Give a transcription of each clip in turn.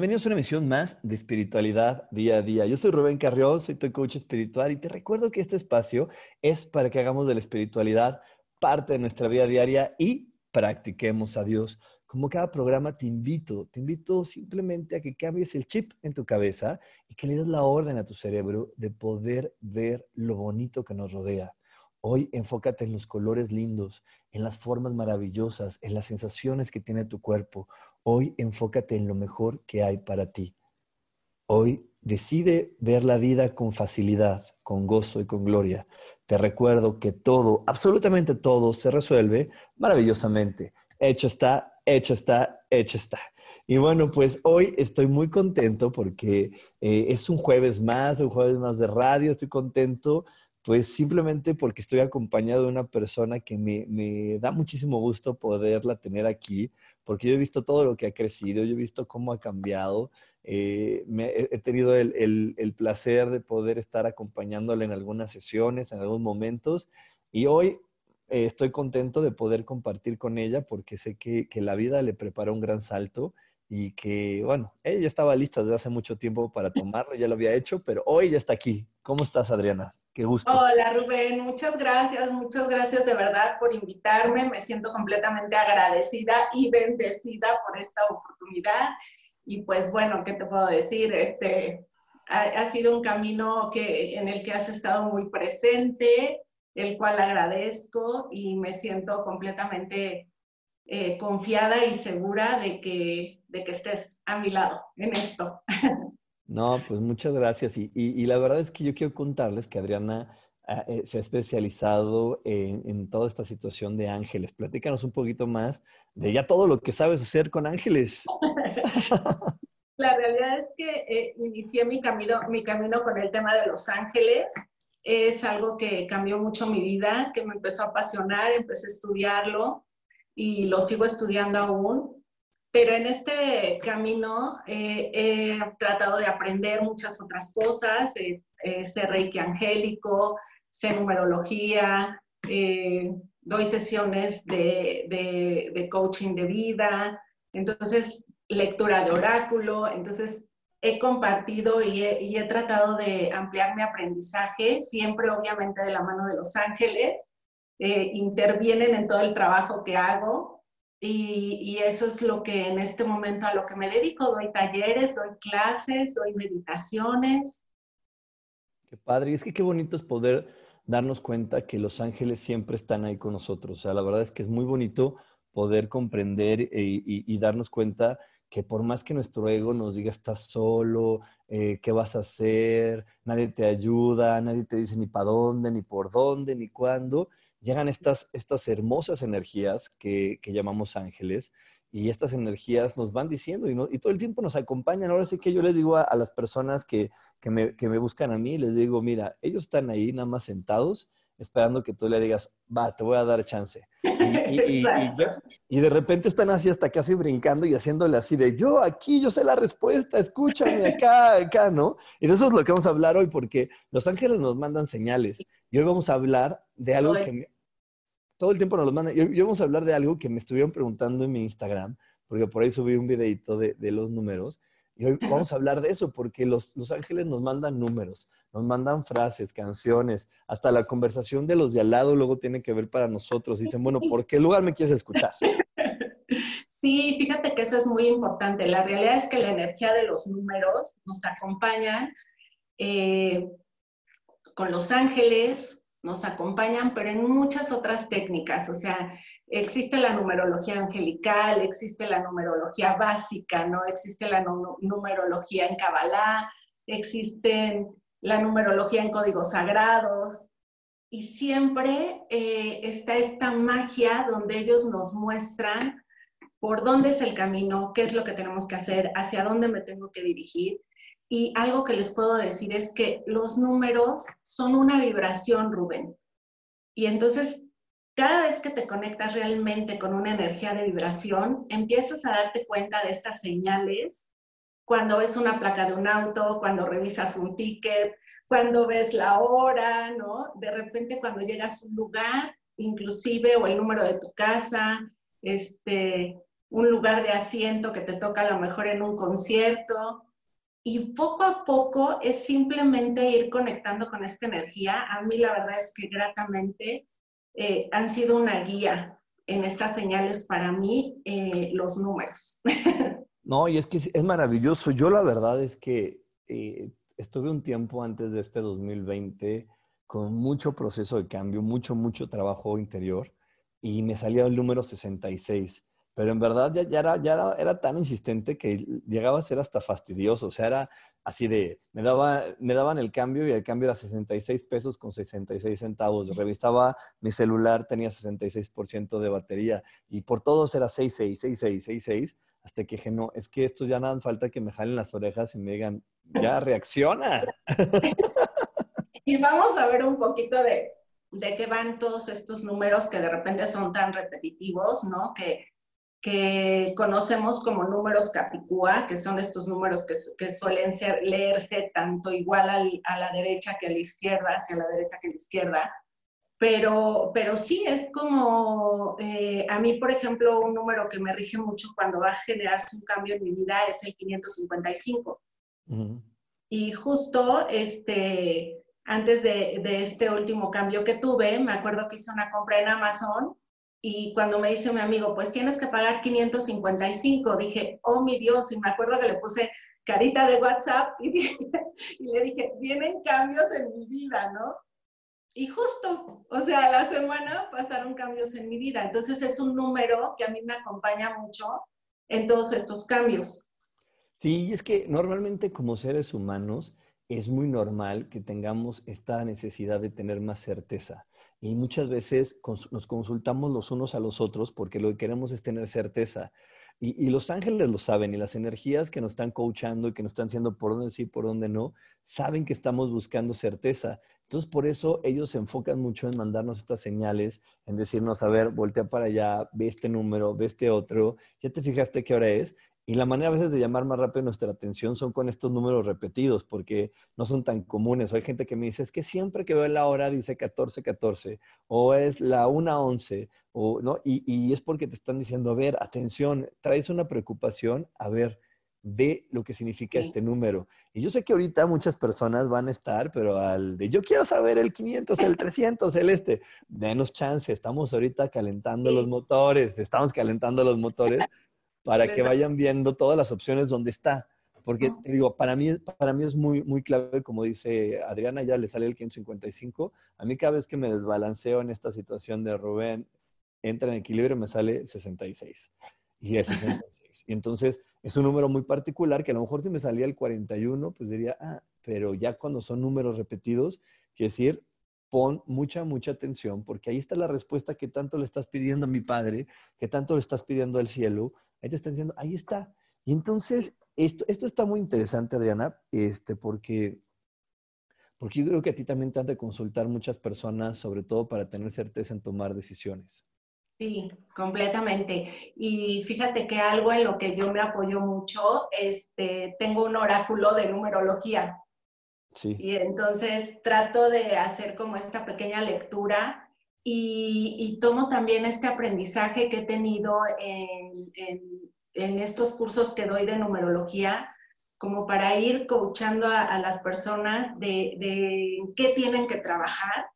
Bienvenidos a una emisión más de espiritualidad día a día. Yo soy Rubén Carrión, soy tu coach espiritual y te recuerdo que este espacio es para que hagamos de la espiritualidad parte de nuestra vida diaria y practiquemos a Dios. Como cada programa te invito, te invito simplemente a que cambies el chip en tu cabeza y que le des la orden a tu cerebro de poder ver lo bonito que nos rodea. Hoy enfócate en los colores lindos, en las formas maravillosas, en las sensaciones que tiene tu cuerpo. Hoy enfócate en lo mejor que hay para ti. Hoy decide ver la vida con facilidad, con gozo y con gloria. Te recuerdo que todo, absolutamente todo, se resuelve maravillosamente. Hecho está, hecho está, hecho está. Y bueno, pues hoy estoy muy contento porque eh, es un jueves más, un jueves más de radio. Estoy contento, pues simplemente porque estoy acompañado de una persona que me, da muchísimo gusto poderla tener aquí porque yo he visto todo lo que ha crecido, yo he visto cómo ha cambiado. Eh, he tenido el, placer de poder estar acompañándole en algunas sesiones, en algunos momentos, y hoy eh, estoy contento de poder compartir con ella porque sé que, que la vida le preparó un gran salto y que, bueno, ella estaba lista desde hace mucho tiempo para tomarlo, ya lo había hecho, pero hoy ya está aquí. ¿Cómo estás, Adriana? Hola Rubén, muchas gracias, muchas gracias de verdad por invitarme. Me siento completamente agradecida y bendecida por esta oportunidad. Y pues bueno, ¿qué te puedo decir? Este ha, sido un camino que, en el que has estado muy presente, el cual agradezco y me siento completamente eh, confiada y segura de que, de que estés a mi lado en esto. No, pues muchas gracias. Y, la verdad es que yo quiero contarles que Adriana ah, eh, se ha especializado en, toda esta situación de ángeles. Platícanos un poquito más de ya todo lo que sabes hacer con ángeles. la realidad es que eh, inicié mi camino, mi camino con el tema de los ángeles. Es algo que cambió mucho mi vida, que me empezó a apasionar, empecé a estudiarlo y lo sigo estudiando aún. Pero en este camino eh, he tratado de aprender muchas otras cosas, eh, eh, reiki angélico, sé numerología, doy sesiones de, de, coaching de vida, entonces lectura de oráculo, entonces he compartido y he, tratado de ampliar mi aprendizaje, siempre obviamente de la mano de los ángeles, intervienen en todo el trabajo que hago, y, eso es lo que en este momento a lo que me dedico. Doy talleres, doy clases, doy meditaciones. Qué padre. Y es que qué bonito es poder darnos cuenta que los ángeles siempre están ahí con nosotros. O sea, la verdad es que es muy bonito poder comprender y, darnos cuenta que por más que nuestro ego nos diga estás solo, eh, qué vas a hacer, nadie te ayuda, nadie te dice ni para dónde, ni por dónde, ni cuándo, llegan estas, estas hermosas energías que, llamamos ángeles y estas energías nos van diciendo y, todo el tiempo nos acompañan. Ahora sí que yo les digo a, las personas que, me, buscan a mí, les digo, mira, ellos están ahí nada más sentados esperando que tú le digas, va, te voy a dar chance. Y, y, de repente están así hasta casi brincando y haciéndole así de, yo aquí, yo sé la respuesta, escúchame acá, acá, ¿no? Y de eso es lo que vamos a hablar hoy porque los ángeles nos mandan señales. Y hoy vamos a hablar de algo que todo el tiempo nos lo mandan. Y hoy, vamos a hablar de algo que me estuvieron preguntando en mi Instagram, porque por ahí subí un videito de, de los números. Y hoy vamos a hablar de eso, porque los, los, ángeles nos mandan números, nos mandan frases, canciones, hasta la conversación de los de al lado luego tiene que ver para nosotros. Dicen, bueno, ¿por qué lugar me quieres escuchar? Sí, fíjate que eso es muy importante. La realidad es que la energía de los números nos acompañan eh, con los ángeles, nos acompañan, pero en muchas otras técnicas. O sea, existe la numerología angelical, existe la numerología básica, ¿no? Existe la numerología en Kabbalah, existe la numerología en códigos sagrados. Y siempre eh, está esta magia donde ellos nos muestran por dónde es el camino, qué es lo que tenemos que hacer, hacia dónde me tengo que dirigir. Y algo que les puedo decir es que los números son una vibración, Rubén. Y entonces, cada vez que te conectas realmente con una energía de vibración, empiezas a darte cuenta de estas señales cuando ves una placa de un auto, cuando revisas un ticket, cuando ves la hora, ¿no? De repente cuando llegas a un lugar, inclusive, o el número de tu casa, este, un lugar de asiento que te toca a lo mejor en un concierto. Y poco a poco es simplemente ir conectando con esta energía. A mí la verdad es que gratamente eh, han sido una guía en estas señales para mí, eh, los números. No, y es que es maravilloso. Yo la verdad es que eh, estuve un tiempo antes de este 2020 con mucho proceso de cambio, mucho, mucho trabajo interior y me salía el número 66. Pero en verdad ya, era, ya era, tan insistente que llegaba a ser hasta fastidioso. O sea, era así de, me, daba, me daban el cambio y el cambio era 66 pesos con 66 centavos. Revisaba mi celular, tenía 66% de batería y por todos era 66, 66, 66 hasta que dije, no, es que esto ya nada falta que me jalen las orejas y me digan, ya reacciona. y vamos a ver un poquito de, de qué van todos estos números que de repente son tan repetitivos, ¿no? Que, que conocemos como números capicúa, que son estos números que, que suelen ser, leerse tanto igual a la derecha que a la izquierda, hacia la derecha que a la izquierda. Pero, pero sí, es como, eh, a mí, por ejemplo, un número que me rige mucho cuando va a generarse un cambio en mi vida es el 555. Y justo este, antes de, de, este último cambio que tuve, me acuerdo que hice una compra en Amazon y cuando me dice mi amigo, pues tienes que pagar 555, dije, oh mi Dios, y me acuerdo que le puse carita de WhatsApp y, y le dije, vienen cambios en mi vida, ¿no? Y justo, o sea, la semana pasaron cambios en mi vida. Entonces es un número que a mí me acompaña mucho en todos estos cambios. Sí, es que normalmente como seres humanos es muy normal que tengamos esta necesidad de tener más certeza. Y muchas veces nos consultamos los unos a los otros porque lo que queremos es tener certeza. Y, y, los ángeles lo saben y las energías que nos están coachando y que nos están diciendo por dónde sí, por dónde no, saben que estamos buscando certeza. Entonces, por eso ellos se enfocan mucho en mandarnos estas señales, en decirnos, a ver, voltea para allá, ve este número, ve este otro, ya te fijaste qué hora es. Y la manera a veces de llamar más rápido nuestra atención son con estos números repetidos, porque no son tan comunes. hay gente que me dice, es que siempre que veo la hora dice 14, 14, o es la 1, 11, o, ¿no? Y, y es porque te están diciendo, a ver, atención, traes una preocupación, a ver, ve lo que significa este número. Y yo sé que ahorita muchas personas van a estar, pero al de yo quiero saber el 500, el 300, el este, denos chance, estamos ahorita calentando los motores, estamos calentando los motores para que vayan viendo todas las opciones donde está. Porque te digo, para mí, para mí es muy, muy clave, como dice Adriana, ya le sale el 555. A mí cada vez que me desbalanceo en esta situación de Rubén, entra en equilibrio, me sale 66 y el 66. Y entonces es un número muy particular que a lo mejor si me salía el 41, pues diría, ah, pero ya cuando son números repetidos, quiere decir, pon mucha, mucha atención, porque ahí está la respuesta que tanto le estás pidiendo a mi padre, que tanto le estás pidiendo al cielo. Ahí te están diciendo, ahí está. Y entonces, esto, esto está muy interesante, Adriana, este, porque, porque yo creo que a ti también te han de consultar muchas personas, sobre todo para tener certeza en tomar decisiones. Sí, completamente. Y fíjate que algo en lo que yo me apoyo mucho, este, tengo un oráculo de numerología. Sí. Y entonces trato de hacer como esta pequeña lectura y, tomo también este aprendizaje que he tenido en, estos cursos que doy de numerología, como para ir coachando a, las personas de, de qué tienen que trabajar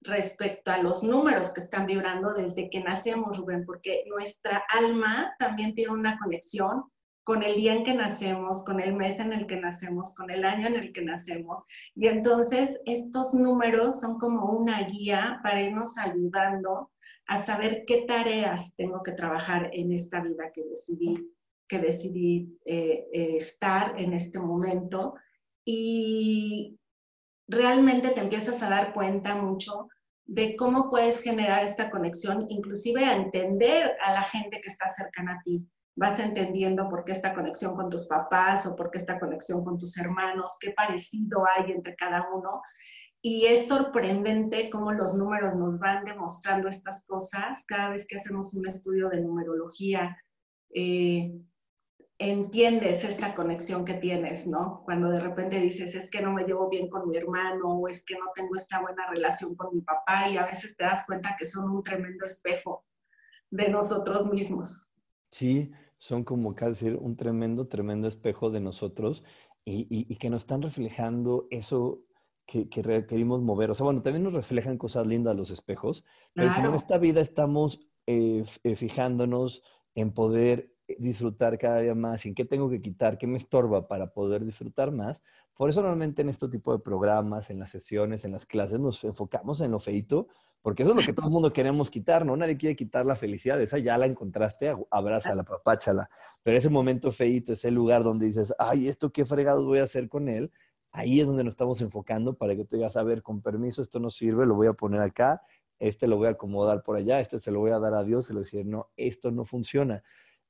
respecto a los números que están vibrando desde que nacemos, Rubén, porque nuestra alma también tiene una conexión con el día en que nacemos, con el mes en el que nacemos, con el año en el que nacemos. Y entonces estos números son como una guía para irnos ayudando a saber qué tareas tengo que trabajar en esta vida que decidí, que decidí eh, eh, estar en este momento. Y realmente te empiezas a dar cuenta mucho de cómo puedes generar esta conexión, inclusive a entender a la gente que está cercana a ti. Vas entendiendo por qué esta conexión con tus papás o por qué esta conexión con tus hermanos, qué parecido hay entre cada uno. Y es sorprendente cómo los números nos van demostrando estas cosas cada vez que hacemos un estudio de numerología. Eh, entiendes esta conexión que tienes, ¿no? Cuando de repente dices, es que no me llevo bien con mi hermano o es que no tengo esta buena relación con mi papá y a veces te das cuenta que son un tremendo espejo de nosotros mismos. Sí, son como casi un tremendo, tremendo espejo de nosotros y, que nos están reflejando eso que, que, requerimos mover. O sea, bueno, también nos reflejan cosas lindas los espejos, pero como en esta vida estamos eh, eh, fijándonos en poder disfrutar cada día más, en qué tengo que quitar, qué me estorba para poder disfrutar más. Por eso normalmente en este tipo de programas, en las sesiones, en las clases, nos enfocamos en lo feito, porque eso es lo que todo el mundo queremos quitar, ¿no? Nadie quiere quitar la felicidad, esa ya la encontraste, abrázala, papáchala. Pero ese momento feito, ese lugar donde dices, ay, ¿esto qué fregados voy a hacer con él? Ahí es donde nos estamos enfocando para que tú digas, a ver, con permiso, esto no sirve, lo voy a poner acá, este lo voy a acomodar por allá, este se lo voy a dar a Dios y le decir, no, esto no funciona.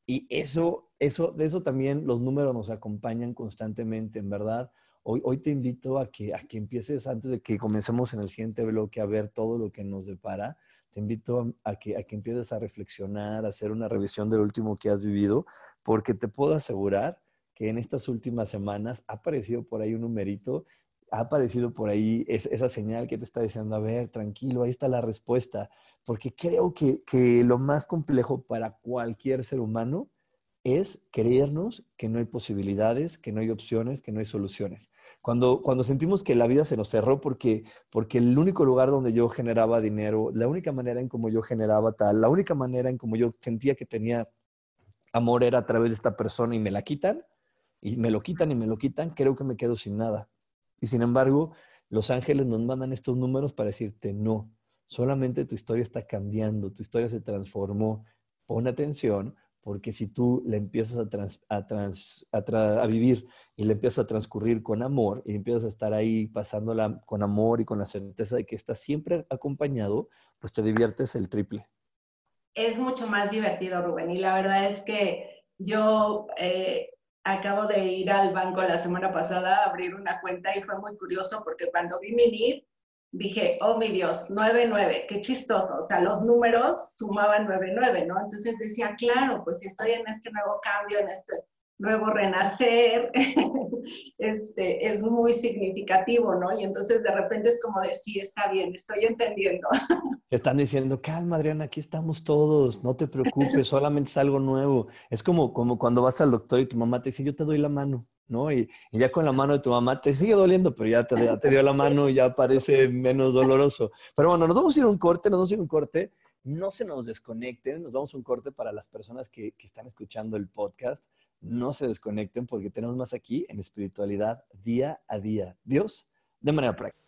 Y eso, eso, de eso también los números nos acompañan constantemente, en verdad. Hoy, te invito a que, a que empieces, antes de que comencemos en el siguiente bloque, a ver todo lo que nos depara. Te invito a, que, a que empieces a reflexionar, a hacer una revisión del último que has vivido, porque te puedo asegurar que en estas últimas semanas ha aparecido por ahí un numerito, ha aparecido por ahí esa señal que te está diciendo, a ver, tranquilo, ahí está la respuesta porque creo que, lo más complejo para cualquier ser humano es creernos que no hay posibilidades, que no hay opciones, que no hay soluciones. Cuando, cuando sentimos que la vida se nos cerró porque, porque el único lugar donde yo generaba dinero, la única manera en como yo generaba tal, la única manera en como yo sentía que tenía amor era a través de esta persona y me la quitan, y me lo quitan y me lo quitan, creo que me quedo sin nada. Y sin embargo, los ángeles nos mandan estos números para decirte no, solamente tu historia está cambiando, tu historia se transformó. Pon atención, porque si tú le empiezas a, a, vivir y le empiezas a transcurrir con amor y empiezas a estar ahí pasándola con amor y con la certeza de que estás siempre acompañado, pues te diviertes el triple. Es mucho más divertido, Rubén, y la verdad es que yo eh, acabo de ir al banco la semana pasada a abrir una cuenta y fue muy curioso porque cuando vi mi NID, dije, oh mi Dios, 9-9, qué chistoso. O sea, los números sumaban 9-9, ¿no? Entonces decía, claro, pues si estoy en este nuevo cambio, en este nuevo renacer, este, es muy significativo, ¿no? Y entonces de repente es como de, sí, está bien, estoy entendiendo. Te están diciendo, calma, Adriana, aquí estamos todos, no te preocupes, solamente es algo nuevo. Es como, como cuando vas al doctor y tu mamá te dice, yo te doy la mano. Y, ya con la mano de tu mamá te sigue doliendo, pero ya te, dio la mano y ya parece menos doloroso. Pero bueno, nos vamos a ir a un corte, nos vamos a ir a un corte. No se nos desconecten, nos vamos a un corte para las personas que están escuchando el podcast. No se desconecten porque tenemos más aquí en espiritualidad día a día. Dios, de manera práctica.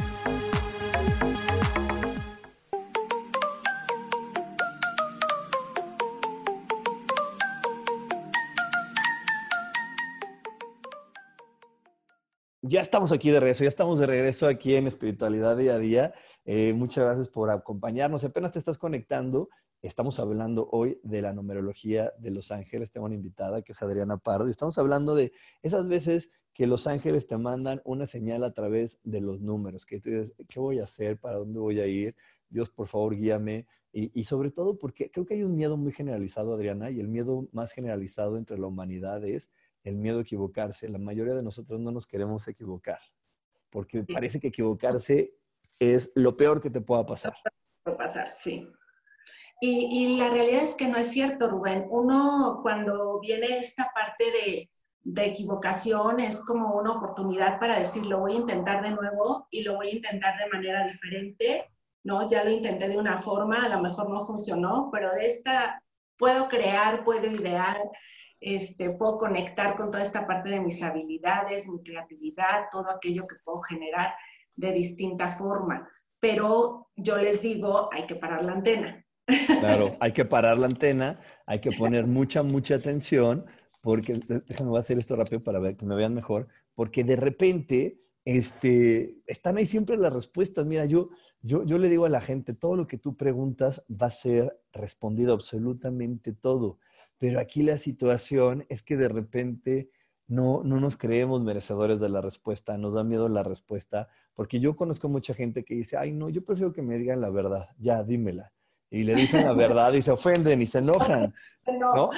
Ya estamos aquí de regreso, ya estamos de regreso aquí en Espiritualidad Día a Día. Eh, muchas gracias por acompañarnos. Apenas te estás conectando, estamos hablando hoy de la numerología de los ángeles. Tengo una invitada que es Adriana Pardo y estamos hablando de esas veces que los ángeles te mandan una señal a través de los números, que ¿qué voy a hacer? ¿Para dónde voy a ir? Dios, por favor, guíame. Y sobre todo porque creo que hay un miedo muy generalizado, Adriana, y el miedo más generalizado entre la humanidad es el miedo a equivocarse. La mayoría de nosotros no nos queremos equivocar, porque parece que equivocarse es lo peor que te pueda pasar. Puede pasar, sí. Y, y, la realidad es que no es cierto, Rubén. Uno cuando viene esta parte de, de equivocación es como una oportunidad para decir, lo voy a intentar de nuevo y lo voy a intentar de manera diferente, ¿no? Ya lo intenté de una forma, a lo mejor no funcionó, pero de esta puedo crear, puedo idear, este, puedo conectar con toda esta parte de mis habilidades, mi creatividad, todo aquello que puedo generar de distinta forma. Pero yo les digo, hay que parar la antena. Claro, hay que parar la antena, hay que poner mucha, mucha atención, porque, déjame voy a hacer esto rápido para ver que me vean mejor, porque de repente este, están ahí siempre las respuestas. Mira, yo, yo, yo le digo a la gente, todo lo que tú preguntas va a ser respondido, absolutamente todo. Pero aquí la situación es que de repente no, no nos creemos merecedores de la respuesta, nos da miedo la respuesta, porque yo conozco mucha gente que dice, ay, no, yo prefiero que me digan la verdad, ya, dímela. Y le dicen la verdad y se ofenden y se enojan, ¿no?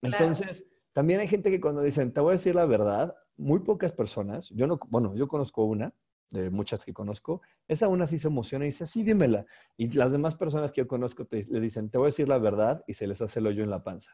Entonces, también hay gente que cuando dicen, te voy a decir la verdad, muy pocas personas, yo no, bueno, yo conozco una, de muchas que conozco, esa una sí se emociona y dice, sí, dímela. Y las demás personas que yo conozco te, le dicen, te voy a decir la verdad y se les hace el hoyo en la panza.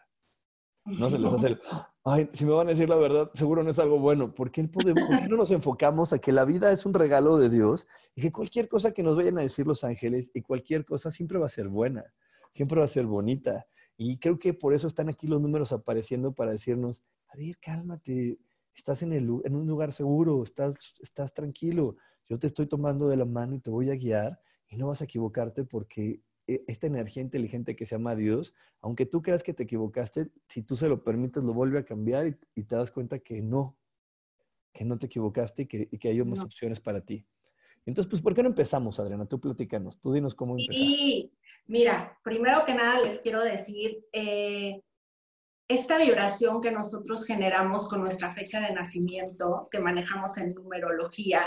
No se les hace el, ay, si me van a decir la verdad, seguro no es algo bueno. ¿Por qué, podemos, ¿Por qué no nos enfocamos a que la vida es un regalo de Dios y que cualquier cosa que nos vayan a decir los ángeles y cualquier cosa siempre va a ser buena, siempre va a ser bonita? Y creo que por eso están aquí los números apareciendo para decirnos, a ver, cálmate, estás en, el, en un lugar seguro, estás, estás tranquilo, yo te estoy tomando de la mano y te voy a guiar y no vas a equivocarte porque e, esta energía inteligente que se llama Dios, aunque tú creas que te equivocaste, si tú se lo permites, lo vuelve a cambiar y, te das cuenta que no, que no te equivocaste y que, que hay más opciones para ti. Entonces, pues, ¿por qué no empezamos, Adriana? Tú platícanos, tú dinos cómo empezar. Y mira, primero que nada les quiero decir, eh, esta vibración que nosotros generamos con nuestra fecha de nacimiento, que manejamos en numerología,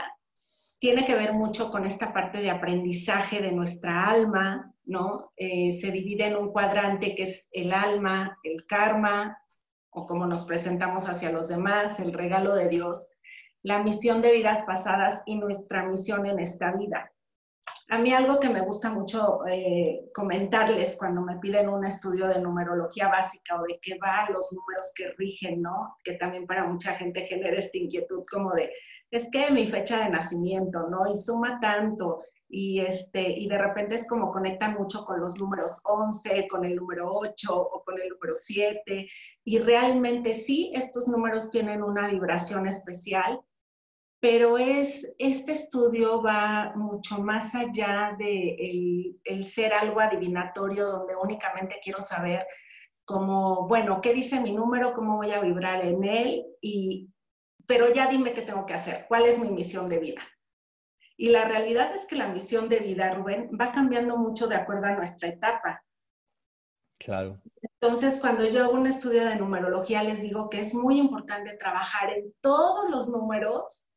tiene que ver mucho con esta parte de aprendizaje de nuestra alma, ¿no? Eh, se divide en un cuadrante que es el alma, el karma, o como nos presentamos hacia los demás, el regalo de Dios, la misión de vidas pasadas y nuestra misión en esta vida. A mí algo que me gusta mucho eh, comentarles cuando me piden un estudio de numerología básica o de qué va los números que rigen, ¿no? Que también para mucha gente genera esta inquietud como de, es que mi fecha de nacimiento, ¿no? Y suma tanto y, este, y de repente es como conectan mucho con los números 11, con el número 8 o con el número 7 y realmente sí, estos números tienen una vibración especial pero es, este estudio va mucho más allá de el, ser algo adivinatorio donde únicamente quiero saber como, bueno, ¿qué dice mi número? ¿Cómo voy a vibrar en él? Y, pero ya dime qué tengo que hacer, cuál es mi misión de vida. Y la realidad es que la misión de vida, Rubén, va cambiando mucho de acuerdo a nuestra etapa. Claro. Entonces, cuando yo hago un estudio de numerología, les digo que es muy importante trabajar en todos los números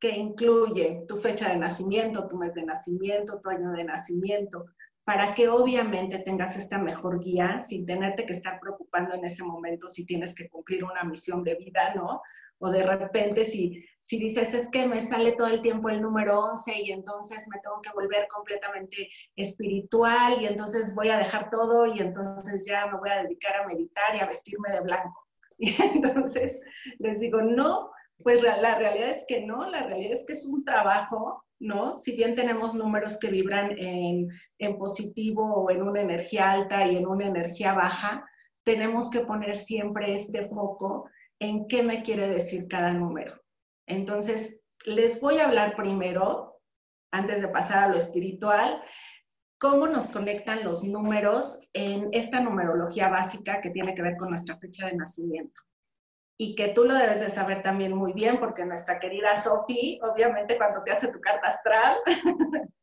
que incluye tu fecha de nacimiento, tu mes de nacimiento, tu año de nacimiento, para que obviamente tengas esta mejor guía sin tenerte que estar preocupando en ese momento si tienes que cumplir una misión de vida, ¿no? O de repente si, si dices, es que me sale todo el tiempo el número 11 y entonces me tengo que volver completamente espiritual y entonces voy a dejar todo y entonces ya me voy a dedicar a meditar y a vestirme de blanco. Y entonces les digo, no, pues la realidad es que no, la realidad es que es un trabajo ¿no? Si bien tenemos números que vibran en, en, positivo o en una energía alta y en una energía baja, tenemos que poner siempre este foco en qué me quiere decir cada número. Entonces, les voy a hablar primero, antes de pasar a lo espiritual, cómo nos conectan los números en esta numerología básica que tiene que ver con nuestra fecha de nacimiento y que tú lo debes de saber también muy bien, porque nuestra querida Sofi, obviamente cuando te hace tu carta astral,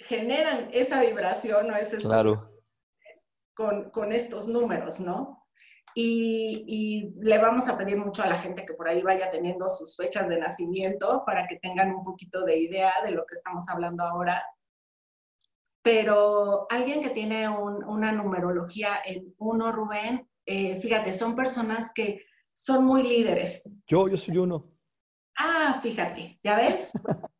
generan esa vibración o ese claro. con, con, estos números, ¿no? Y, y, le vamos a pedir mucho a la gente que por ahí vaya teniendo sus fechas de nacimiento para que tengan un poquito de idea de lo que estamos hablando ahora. Pero alguien que tiene una numerología en uno, Rubén, eh, fíjate, son personas que son muy líderes. Yo, yo soy uno. Ah, fíjate, ¿ya ves?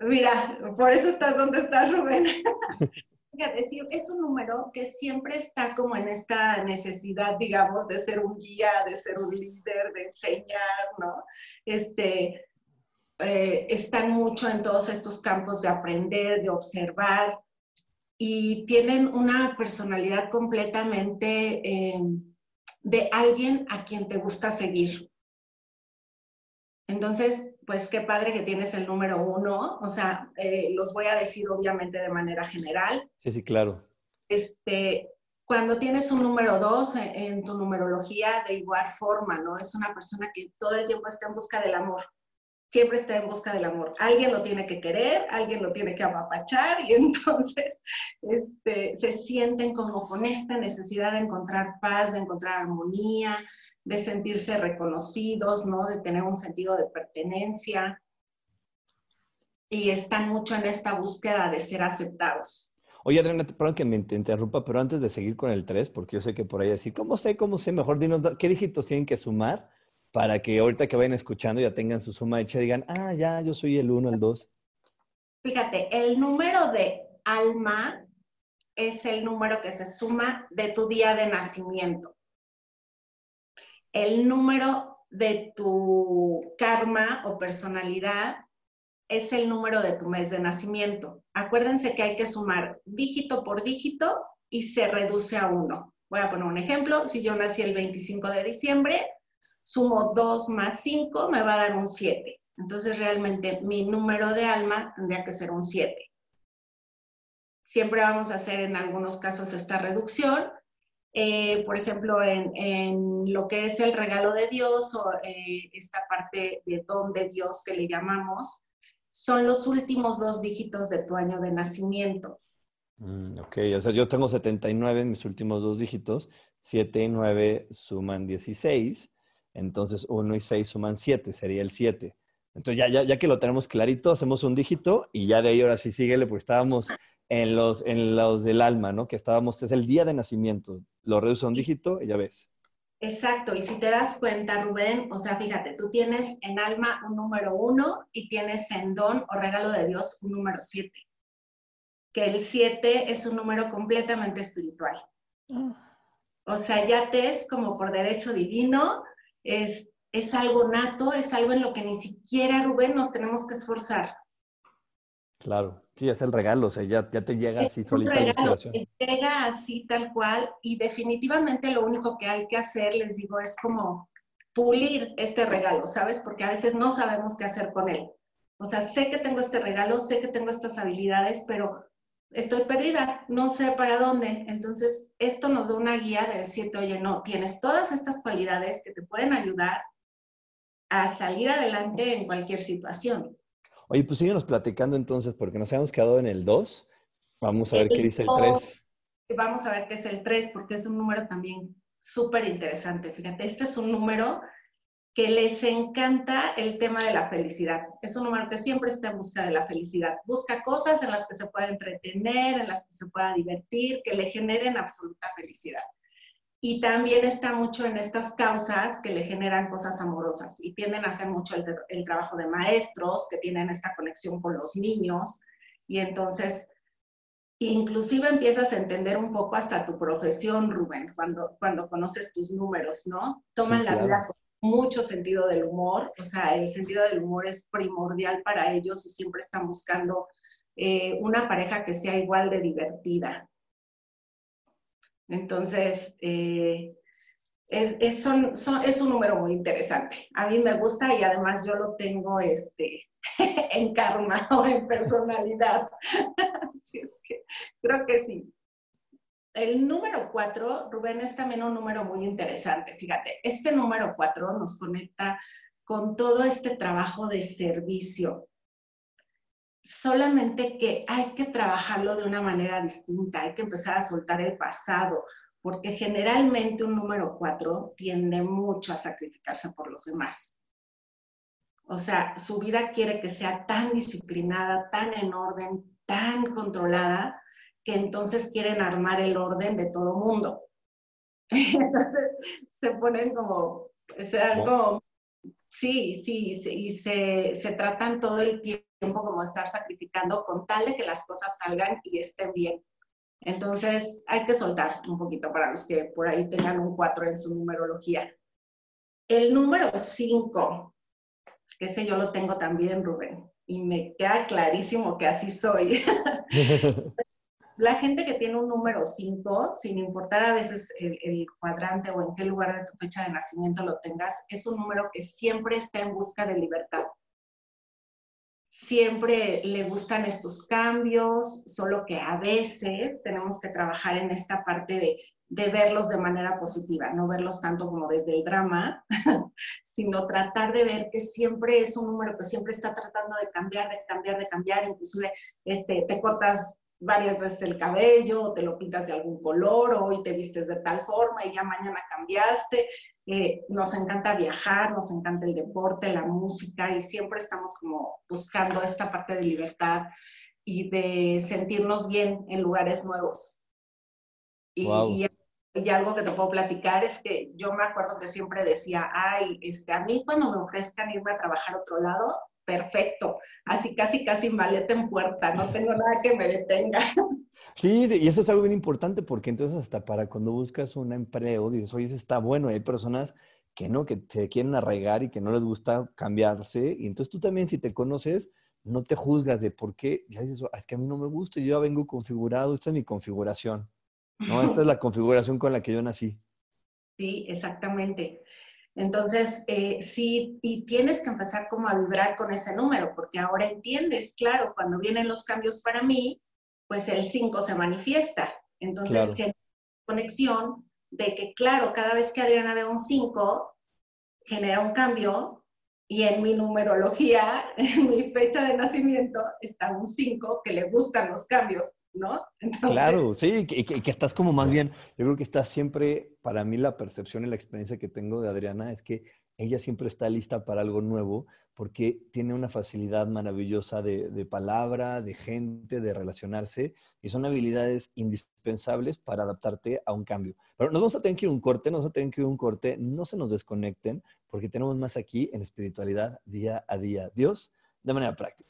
Mira, por eso estás donde estás, Rubén. fíjate, es un número que siempre está como en esta necesidad, digamos, de ser un guía, de ser un líder, de enseñar, ¿no? Este, eh, están mucho en todos estos campos de aprender, de observar, y tienen una personalidad completamente eh, de alguien a quien te gusta seguir. Entonces, pues qué padre que tienes el número uno. O sea, eh, los voy a decir obviamente de manera general. Sí, sí, claro. Este, cuando tienes un número dos en, en tu numerología, de igual forma, ¿no? Es una persona que todo el tiempo está en busca del amor siempre está en busca del amor. Alguien lo tiene que querer, alguien lo tiene que apapachar y entonces este, se sienten como con esta necesidad de encontrar paz, de encontrar armonía, de sentirse reconocidos, ¿no? De tener un sentido de pertenencia. Y están mucho en esta búsqueda de ser aceptados. Oye, Adriana, perdón que me interrumpa, pero antes de seguir con el 3, porque yo sé que por ahí decir, ¿cómo sé? ¿Cómo sé? Mejor dinos, ¿qué dígitos tienen que sumar para que ahorita que vayan escuchando ya tengan su suma hecha y digan, ah, ya, yo soy el 1, el 2? Fíjate, el número de alma es el número que se suma de tu día de nacimiento. El número de tu karma o personalidad es el número de tu mes de nacimiento. Acuérdense que hay que sumar dígito por dígito y se reduce a uno. Voy a poner un ejemplo. Si yo nací el 25 de diciembre, sumo 2 más 5, me va a dar un 7. Entonces realmente mi número de alma tendría que ser un 7. Siempre vamos a hacer en algunos casos esta reducción. Eh, por ejemplo, en, lo que es el regalo de Dios o eh, esta parte de don de Dios que le llamamos, son los últimos dos dígitos de tu año de nacimiento. Mm, ok, o sea, yo tengo 79 en mis últimos dos dígitos, 7 y 9 suman 16 entonces 1 y 6 suman 7, sería el 7. Entonces ya, ya, ya, que lo tenemos clarito, hacemos un dígito y ya de ahí ahora sí síguele, porque estábamos en los, en los del alma, ¿no? Que estábamos, es el día de nacimiento. Lo reduce a un dígito y ya ves. Exacto, y si te das cuenta, Rubén, o sea, fíjate, tú tienes en alma un número 1 y tienes en don o regalo de Dios un número 7. Que el 7 es un número completamente espiritual. Ah. O sea, ya te es como por derecho divino, es, es algo nato, es algo en lo que ni siquiera, Rubén, nos tenemos que esforzar. Claro, sí, es el regalo, o sea, ya, ya te llega así solita la inspiración. Llega así tal cual y definitivamente lo único que hay que hacer, les digo, es como pulir este regalo, ¿sabes? Porque a veces no sabemos qué hacer con él. O sea, sé que tengo este regalo, sé que tengo estas habilidades, pero estoy perdida, no sé para dónde. Entonces, esto nos da una guía de decirte, oye, no, tienes todas estas cualidades que te pueden ayudar a salir adelante en cualquier situación. Oye, pues síguenos platicando entonces, porque nos habíamos quedado en el 2. Vamos a ver qué dice el 3. Vamos a ver qué es el 3, porque es un número también súper interesante. Fíjate, este es un número que les encanta el tema de la felicidad. Es un número que siempre está en busca de la felicidad. Busca cosas en las que se pueda entretener, en las que se pueda divertir, que le generen absoluta felicidad. Y también está mucho en estas causas que le generan cosas amorosas y tienden a hacer mucho el, el trabajo de maestros que tienen esta conexión con los niños. Y entonces inclusive empiezas a entender un poco hasta tu profesión, Rubén, cuando, cuando conoces tus números, ¿no? Toman la vida con mucho sentido del humor, o sea, el sentido del humor es primordial para ellos y siempre están buscando eh, una pareja que sea igual de divertida. Entonces, eh, es, es, es, un número muy interesante. A mí me gusta y además yo lo tengo este, en karma o en personalidad. Así es que creo que sí. El número cuatro, Rubén, es también un número muy interesante. Fíjate, este número cuatro nos conecta con todo este trabajo de servicio. Solamente que hay que trabajarlo de una manera distinta, hay que empezar a soltar el pasado, porque generalmente un número cuatro tiende mucho a sacrificarse por los demás. O sea, su vida quiere que sea tan disciplinada, tan en orden, tan controlada, que entonces quieren armar el orden de todo mundo. Entonces se ponen como, se dan como, sí, sí, sí, y se, se tratan todo el tiempo como estar sacrificando con tal de que las cosas salgan y estén bien. Entonces hay que soltar un poquito para los que por ahí tengan un 4 en su numerología. El número 5 que ese yo lo tengo también, Rubén, y me queda clarísimo que así soy. La gente que tiene un número 5, sin importar a veces el, el, cuadrante o en qué lugar de tu fecha de nacimiento lo tengas, es un número que siempre está en busca de libertad. Siempre le gustan estos cambios, solo que a veces tenemos que trabajar en esta parte de de verlos de manera positiva, no verlos tanto como desde el drama, sino tratar de ver que siempre es un número que siempre está tratando de cambiar, de cambiar, de cambiar, inclusive este, te cortas varias veces el cabello, te lo pintas de algún color, o hoy te vistes de tal forma y ya mañana cambiaste. Eh, nos encanta viajar, nos encanta el deporte, la música y siempre estamos como buscando esta parte de libertad y de sentirnos bien en lugares nuevos. Y, y y algo que te puedo platicar es que yo me acuerdo que siempre decía, ay, este, a mí cuando me ofrezcan irme a trabajar a otro lado, perfecto, así casi casi maleta en puerta, no tengo nada que me detenga. Sí, y eso es algo bien importante porque entonces hasta para cuando buscas un empleo, dices, oye, eso está bueno, hay personas que no, que te quieren arraigar y que no les gusta cambiarse, y entonces tú también si te conoces, no te juzgas de por qué, ya dices, es que a mí no me gusta, yo ya vengo configurado, esta es mi configuración. ¿no? Esta es la configuración con la que yo nací. Sí, exactamente. Entonces, eh, sí, y tienes que empezar como a vibrar con ese número, porque ahora entiendes, claro, cuando vienen los cambios para mí, pues el 5 se manifiesta. Entonces, genera conexión de que, claro, cada vez que Adriana ve un 5, genera un cambio y en mi numerología, en mi fecha de nacimiento, está un 5 que le gustan los cambios, ¿no? claro, sí, y que, estás como más bien, yo creo que está siempre, para mí la percepción y la experiencia que tengo de Adriana es que ella siempre está lista para algo nuevo porque tiene una facilidad maravillosa de, palabra, de gente, de relacionarse, y son habilidades indispensables para adaptarte a un cambio. Pero nos vamos a tener que ir un corte, nos vamos a tener que ir un corte, no se nos desconecten, porque tenemos más aquí en espiritualidad día a día. Dios, de manera práctica.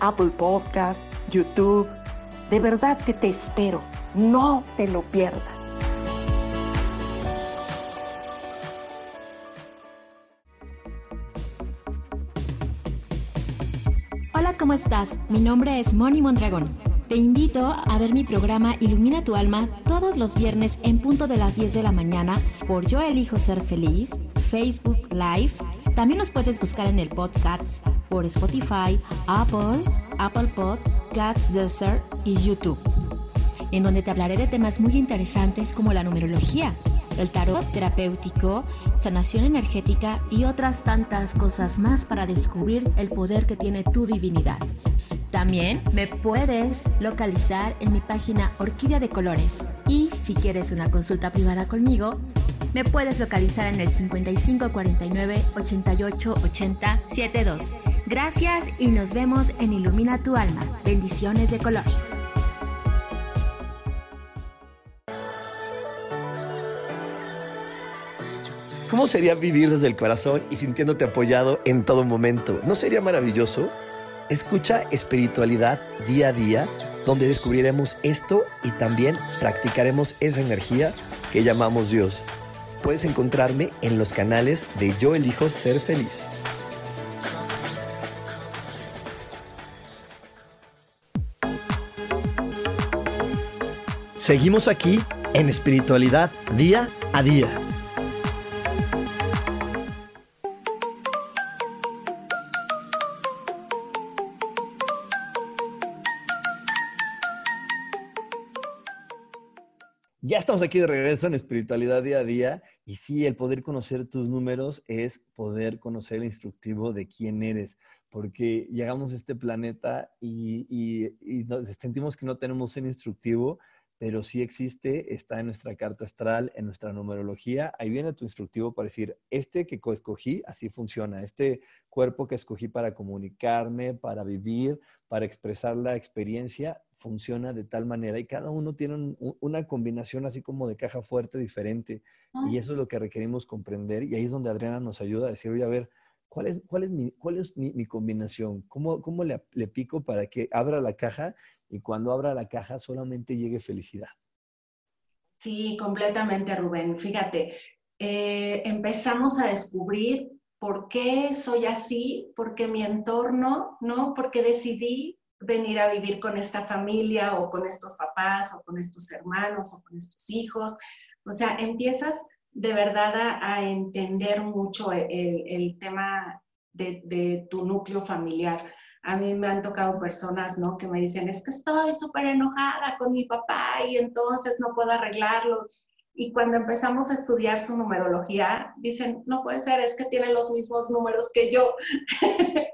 Apple Podcast, YouTube. De verdad que te espero. No te lo pierdas. Hola, ¿cómo estás? Mi nombre es Moni Mondragón. Te invito a ver mi programa Ilumina tu alma todos los viernes en punto de las 10 de la mañana por Yo Elijo Ser Feliz, Facebook Live también nos puedes buscar en el podcast por Spotify, Apple, Apple Podcasts, Desert y YouTube, en donde te hablaré de temas muy interesantes como la numerología, el tarot terapéutico, sanación energética y otras tantas cosas más para descubrir el poder que tiene tu divinidad. También me puedes localizar en mi página Orquídea de Colores y si quieres una consulta privada conmigo, me puedes localizar en el 5549 88 80 72. Gracias y nos vemos en Ilumina tu alma. Bendiciones de colores. ¿Cómo sería vivir desde el corazón y sintiéndote apoyado en todo momento? ¿No sería maravilloso? Escucha espiritualidad día a día, donde descubriremos esto y también practicaremos esa energía que llamamos Dios. Puedes encontrarme en los canales de Yo elijo ser feliz. Seguimos aquí en espiritualidad día a día. Aquí de regreso en espiritualidad día a día y sí, el poder conocer tus números es poder conocer el instructivo de quién eres, porque llegamos a este planeta y, sentimos que no tenemos un instructivo, pero sí existe, está en nuestra carta astral, en nuestra numerología. Ahí viene tu instructivo para decir, este que escogí, así funciona. Este cuerpo que escogí para comunicarme, para vivir, para expresar la experiencia, funciona de tal manera y cada uno tiene una combinación así como de caja fuerte diferente. Y eso es lo que requerimos comprender. Y ahí es donde Adriana nos ayuda a decir, oye, a ver, ¿cuál es, cuál es, mi, cuál es mi, combinación? ¿Cómo, cómo le, le pico para que abra la caja y cuando abra la caja solamente llegue felicidad. Sí, completamente, Rubén. Fíjate, eh, empezamos a descubrir por qué soy así, por qué mi entorno, ¿no? Por qué decidí venir a vivir con esta familia o con estos papás o con estos hermanos o con estos hijos. O sea, empiezas de verdad a, entender mucho el, tema de, tu núcleo familiar a mí me han tocado personas, ¿no? Que me dicen, es que estoy súper enojada con mi papá y entonces no puedo arreglarlo. Y cuando empezamos a estudiar su numerología, dicen, no puede ser, es que tiene los mismos números que yo.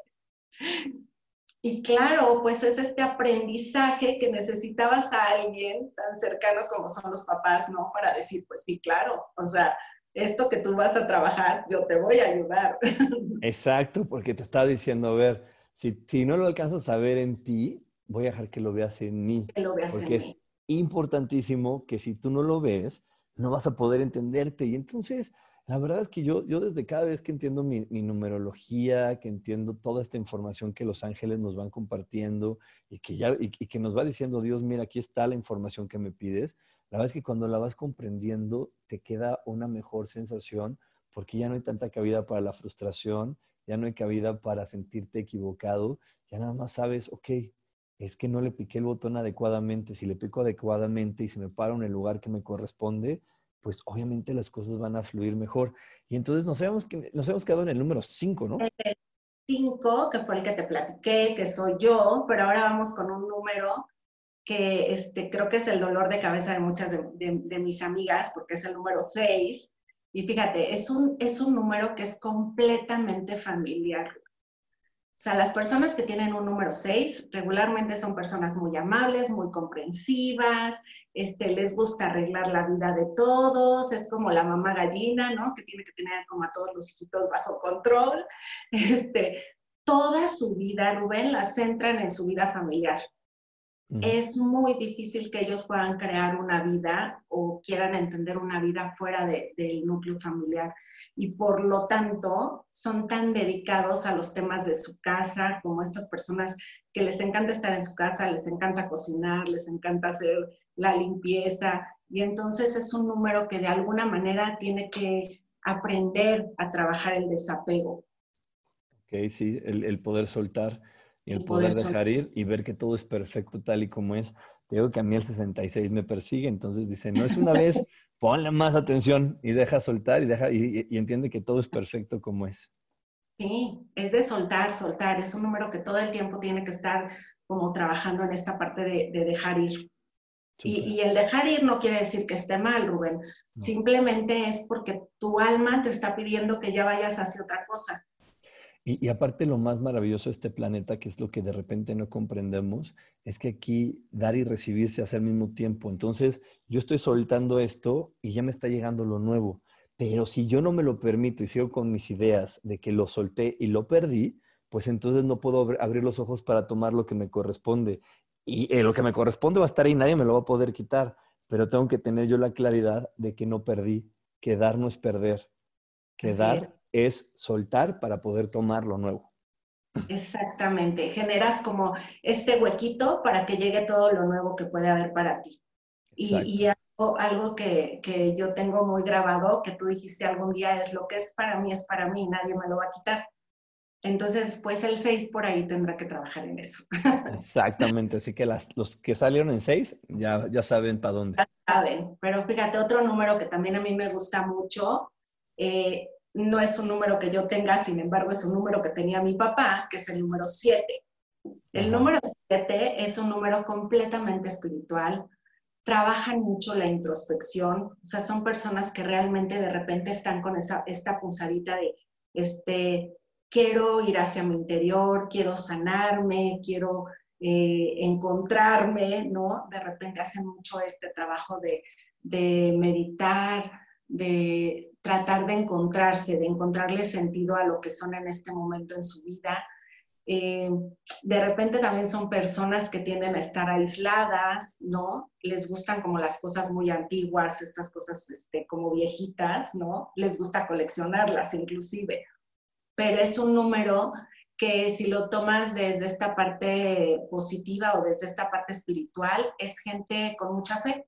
y claro, pues es este aprendizaje que necesitabas a alguien tan cercano como son los papás, ¿no? Para decir, pues sí, claro, o sea, esto que tú vas a trabajar, yo te voy a ayudar. Exacto, porque te está diciendo, a ver, si, no lo alcanzas a ver en ti, voy a dejar que lo veas en mí. porque es importantísimo que si tú no lo ves, no vas a poder entenderte. Y entonces, la verdad es que yo, yo desde cada vez que entiendo mi, numerología, que entiendo toda esta información que los ángeles nos van compartiendo y que, ya, y que nos va diciendo, Dios, mira, aquí está la información que me pides, la verdad es que cuando la vas comprendiendo, te queda una mejor sensación porque ya no hay tanta cabida para la frustración, ya no hay cabida para sentirte equivocado, ya nada más sabes, ok, es que no le piqué el botón adecuadamente, si le pico adecuadamente y se me paro en el lugar que me corresponde, pues obviamente las cosas van a fluir mejor. Y entonces nos hemos, nos hemos quedado en el número 5, ¿no? 5, que fue el que te platiqué, que soy yo, pero ahora vamos con un número que este, creo que es el dolor de cabeza de muchas de, de mis amigas, porque es el número 6, y fíjate, es un, es un número que es completamente familiar. O sea, las personas que tienen un número 6 regularmente son personas muy amables, muy comprensivas, este, les gusta arreglar la vida de todos, es como la mamá gallina, ¿no? Que tiene que tener como a todos los hijitos bajo control. Este, toda su vida, Rubén, la centran en su vida familiar es muy difícil que ellos puedan crear una vida o quieran entender una vida fuera del núcleo familiar. Y por lo tanto, son tan dedicados a los temas de su casa como estas personas que les encanta estar en su casa, les encanta cocinar, les encanta hacer la limpieza. Y entonces es un número que de alguna manera tiene que aprender a trabajar el desapego. Ok, sí, el, el poder soltar Y el poder, dejar ir y ver que todo es perfecto tal y como es. Te digo que a mí el 66 me persigue, entonces dice, no es una vez, ponle más atención y deja soltar y, deja, y, entiende que todo es perfecto como es. Sí, es de soltar, soltar. Es un número que todo el tiempo tiene que estar como trabajando en esta parte de, dejar ir. Y, el dejar ir no quiere decir que esté mal, Rubén. Simplemente es porque tu alma te está pidiendo que ya vayas hacia otra cosa. Y, aparte lo más maravilloso de este planeta, que es lo que de repente no comprendemos, es que aquí dar y recibir se hace al mismo tiempo. Entonces, yo estoy soltando esto y ya me está llegando lo nuevo. Pero si yo no me lo permito y sigo con mis ideas de que lo solté y lo perdí, pues entonces no puedo abrir los ojos para tomar lo que me corresponde. Y eh, lo que me corresponde va a estar ahí, nadie me lo va a poder quitar. Pero tengo que tener yo la claridad de que no perdí, que dar no es perder, que dar es soltar para poder tomar lo nuevo. Exactamente, generas como este huequito para que llegue todo lo nuevo que puede haber para ti. Y, algo, que, que, yo tengo muy grabado, que tú dijiste algún día, es lo que es para mí, es para mí, nadie me lo va a quitar. Entonces, pues el 6 por ahí tendrá que trabajar en eso. Exactamente, así que las, los que salieron en 6 ya, ya saben para dónde. Ya saben, pero fíjate, otro número que también a mí me gusta mucho eh, no es un número que yo tenga, sin embargo, es un número que tenía mi papá, que es el número 7. El número 7 es un número completamente espiritual, trabajan mucho la introspección, o sea, son personas que realmente de repente están con esa, esta pulsadita de, este, quiero ir hacia mi interior, quiero sanarme, quiero eh, encontrarme, ¿no? De repente hacen mucho este trabajo de, de meditar, de tratar de encontrarse, de encontrarle sentido a lo que son en este momento en su vida. Eh, de repente también son personas que tienden a estar aisladas, ¿no? Les gustan como las cosas muy antiguas, estas cosas este, como viejitas, ¿no? Les gusta coleccionarlas inclusive. Pero es un número que si lo tomas desde esta parte positiva o desde esta parte espiritual, es gente con mucha fe,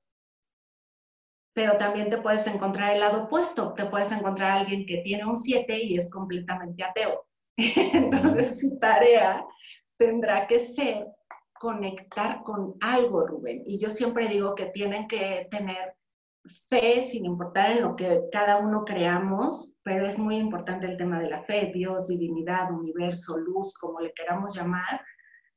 pero también te puedes encontrar el lado opuesto, te puedes encontrar a alguien que tiene un 7 y es completamente ateo. Entonces su tarea tendrá que ser conectar con algo, Rubén. Y yo siempre digo que tienen que tener fe sin importar en lo que cada uno creamos, pero es muy importante el tema de la fe, Dios, divinidad, universo, luz, como le queramos llamar,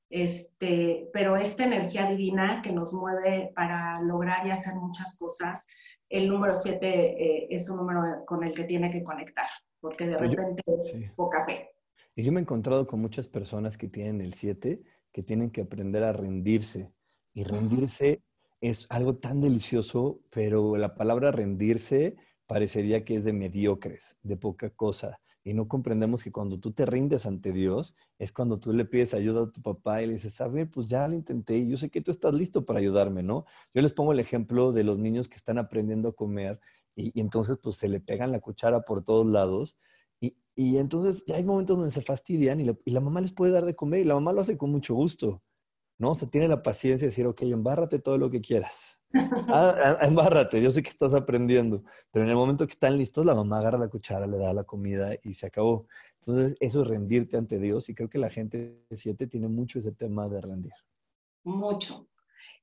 este, pero esta energía divina que nos mueve para lograr y hacer muchas cosas, el número 7 eh, es un número con el que tiene que conectar, porque de repente es poca fe. Y yo me he encontrado con muchas personas que tienen el 7 que tienen que aprender a rendirse. Y rendirse es algo tan delicioso, pero la palabra rendirse parecería que es de mediocres, de poca cosa y no comprendemos que cuando tú te rindes ante Dios es cuando tú le pides ayuda a tu papá y le dices, a ver, pues ya lo intenté y yo sé que tú estás listo para ayudarme, ¿no? Yo les pongo el ejemplo de los niños que están aprendiendo a comer y, entonces pues se le pegan la cuchara por todos lados y, y entonces ya hay momentos donde se fastidian y, y la mamá les puede dar de comer y la mamá lo hace con mucho gusto, ¿no? O sea, tiene la paciencia de decir, ok, embárrate todo lo que quieras. Ah, ah, embárrate, yo sé que estás aprendiendo, pero en el momento que están listos, la mamá agarra la cuchara, le da la comida y se acabó. Entonces, eso es rendirte ante Dios y creo que la gente de 7 tiene mucho ese tema de rendir. Mucho.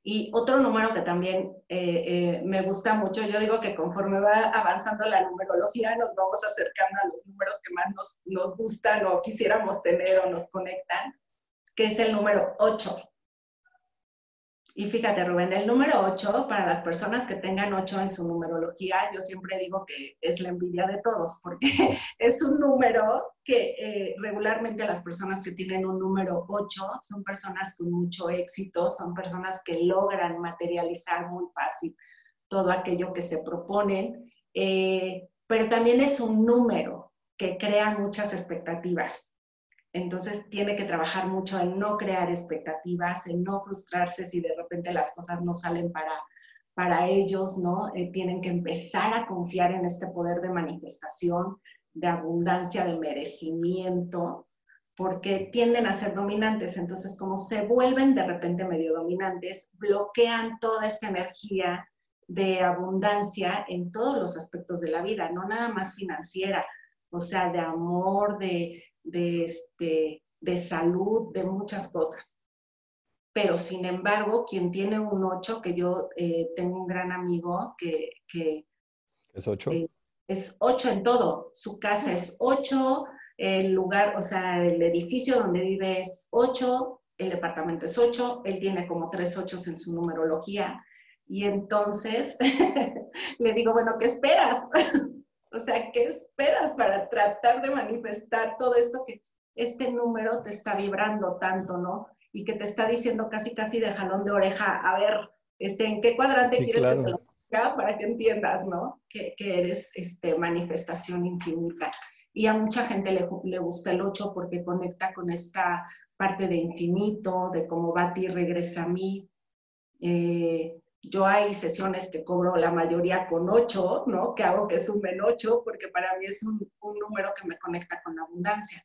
Y otro número que también eh, eh, me gusta mucho, yo digo que conforme va avanzando la numerología, nos vamos acercando a los números que más nos, nos gustan o quisiéramos tener o nos conectan, que es el número 8. Y fíjate, Rubén, el número 8, para las personas que tengan 8 en su numerología, yo siempre digo que es la envidia de todos, porque es un número que eh, regularmente las personas que tienen un número 8 son personas con mucho éxito, son personas que logran materializar muy fácil todo aquello que se proponen, eh, pero también es un número que crea muchas expectativas. Entonces tiene que trabajar mucho en no crear expectativas, en no frustrarse si de repente las cosas no salen para, para ellos, ¿no? Eh, tienen que empezar a confiar en este poder de manifestación, de abundancia, de merecimiento, porque tienden a ser dominantes. Entonces, como se vuelven de repente medio dominantes, bloquean toda esta energía de abundancia en todos los aspectos de la vida, no nada más financiera, o sea, de amor, de, de, este, de salud, de muchas cosas. Pero sin embargo, quien tiene un 8, que yo eh, tengo un gran amigo que... ¿Es 8? Eh, es 8 en todo. Su casa es 8, el lugar, o sea, el edificio donde vive es 8, el departamento es 8, él tiene como tres 8 en su numerología. Y entonces le digo, bueno, ¿qué esperas? o sea, ¿qué esperas para tratar de manifestar todo esto que este número te está vibrando tanto, ¿no? Y que te está diciendo casi, casi de jalón de oreja, a ver, este, ¿en qué cuadrante quieres que te lo ponga para que entiendas, ¿no? Que, que, eres este, manifestación infinita. Y a mucha gente le, le gusta el 8 porque conecta con esta parte de infinito, de cómo va a ti, regresa a mí. Eh, yo hay sesiones que cobro la mayoría con 8, ¿no? Que hago que sumen 8 porque para mí es un, un número que me conecta con la abundancia.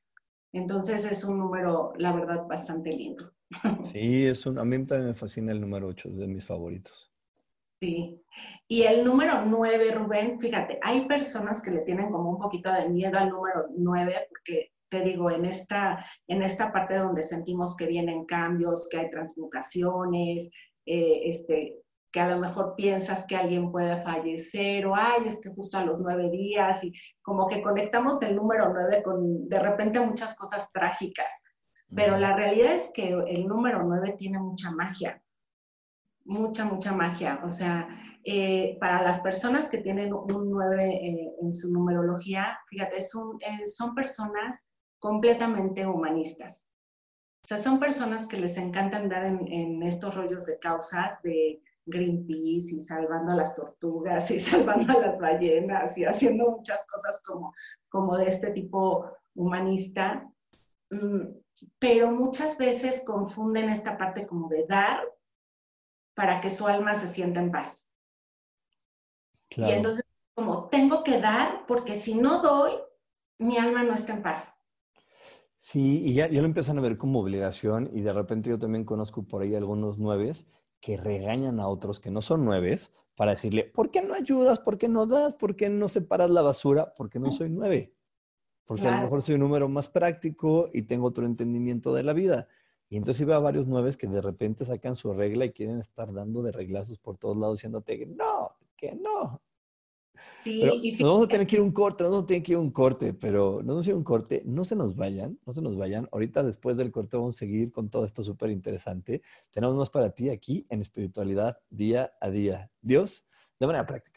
Entonces es un número, la verdad, bastante lindo. Sí, es un, a mí también me fascina el número 8, es de mis favoritos. Sí. Y el número 9, Rubén, fíjate, hay personas que le tienen como un poquito de miedo al número 9 porque te digo, en esta, en esta parte donde sentimos que vienen cambios, que hay transmutaciones, eh, este, que a lo mejor piensas que alguien puede fallecer o, ay, es que justo a los nueve días y como que conectamos el número nueve con de repente muchas cosas trágicas. Pero la realidad es que el número nueve tiene mucha magia, mucha, mucha magia. O sea, eh, para las personas que tienen un nueve eh, en su numerología, fíjate, son, eh, son personas completamente humanistas. O sea, son personas que les encanta andar en, en estos rollos de causas, de Greenpeace y salvando a las tortugas y salvando a las ballenas y haciendo muchas cosas como, como de este tipo humanista. Mm, pero muchas veces confunden esta parte como de dar para que su alma se sienta en paz. Y entonces, como tengo que dar, porque si no doy, mi alma no está en paz. Sí, y ya, ya lo empiezan a ver como obligación y de repente yo también conozco por ahí algunos nueves que regañan a otros que no son nueves para decirle, ¿por qué no ayudas? ¿Por qué no das? ¿Por qué no separas la basura? Porque no soy nueve. Porque a lo mejor soy un número más práctico y tengo otro entendimiento de la vida. Y entonces iba a varios nueves que de repente sacan su regla y quieren estar dando de reglazos por todos lados diciéndote, no, que no, Sí, nos vamos a tener que ir un corte, nos vamos a tener que ir un corte, pero no nos ir un corte, no se nos vayan, no se nos vayan. Ahorita después del corte vamos a seguir con todo esto súper interesante. Tenemos más para ti aquí en espiritualidad día a día. Dios, de manera práctica.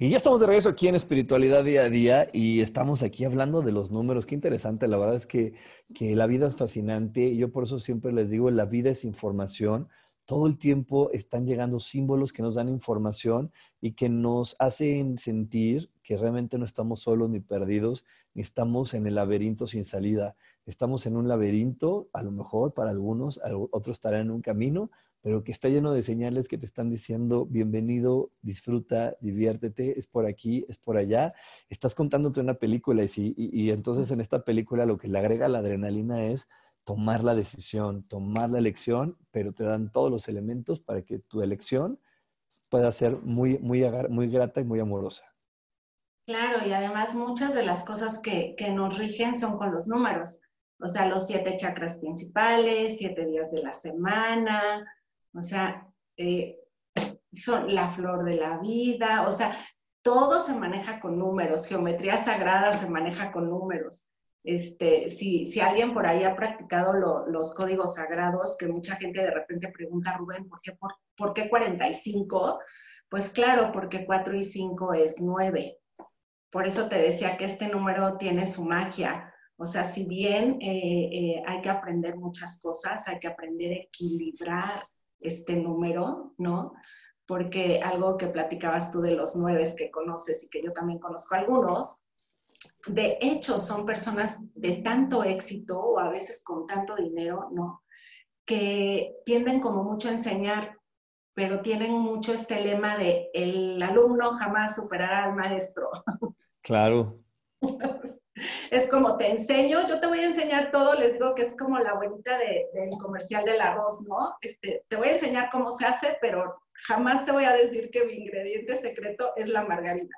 Y ya estamos de regreso aquí en Espiritualidad Día a Día y estamos aquí hablando de los números. Qué interesante, la verdad es que, que la vida es fascinante y yo por eso siempre les digo, la vida es información. Todo el tiempo están llegando símbolos que nos dan información y que nos hacen sentir que realmente no estamos solos ni perdidos, ni estamos en el laberinto sin salida. Estamos en un laberinto, a lo mejor para algunos, otros estarán en un camino, pero que está lleno de señales que te están diciendo, bienvenido, disfruta, diviértete, es por aquí, es por allá. Estás contándote una película y, y, entonces en esta película lo que le agrega la adrenalina es tomar la decisión, tomar la elección, pero te dan todos los elementos para que tu elección pueda ser muy, muy, muy grata y muy amorosa. Claro, y además muchas de las cosas que, que nos rigen son con los números. O sea, los siete chakras principales, siete días de la semana, o sea, eh, son la flor de la vida, o sea, todo se maneja con números, geometría sagrada se maneja con números. Este, si, si alguien por ahí ha practicado los códigos sagrados, que mucha gente de repente pregunta, Rubén, ¿por qué, por, ¿por qué 45? Pues claro, porque 4 y 5 es 9. Por eso te decía que este número tiene su magia. O sea, si bien eh, eh, hay que aprender muchas cosas, hay que aprender a equilibrar este número, ¿no? Porque algo que platicabas tú de los nueve que conoces y que yo también conozco algunos, de hecho son personas de tanto éxito o a veces con tanto dinero, ¿no? Que tienden como mucho a enseñar, pero tienen mucho este lema de el alumno jamás superará al maestro. Claro. es como te enseño, yo te voy a enseñar todo, les digo que es como la abuelita del comercial del arroz, ¿no? Este, te voy a enseñar cómo se hace, pero jamás te voy a decir que mi ingrediente secreto es la margarina.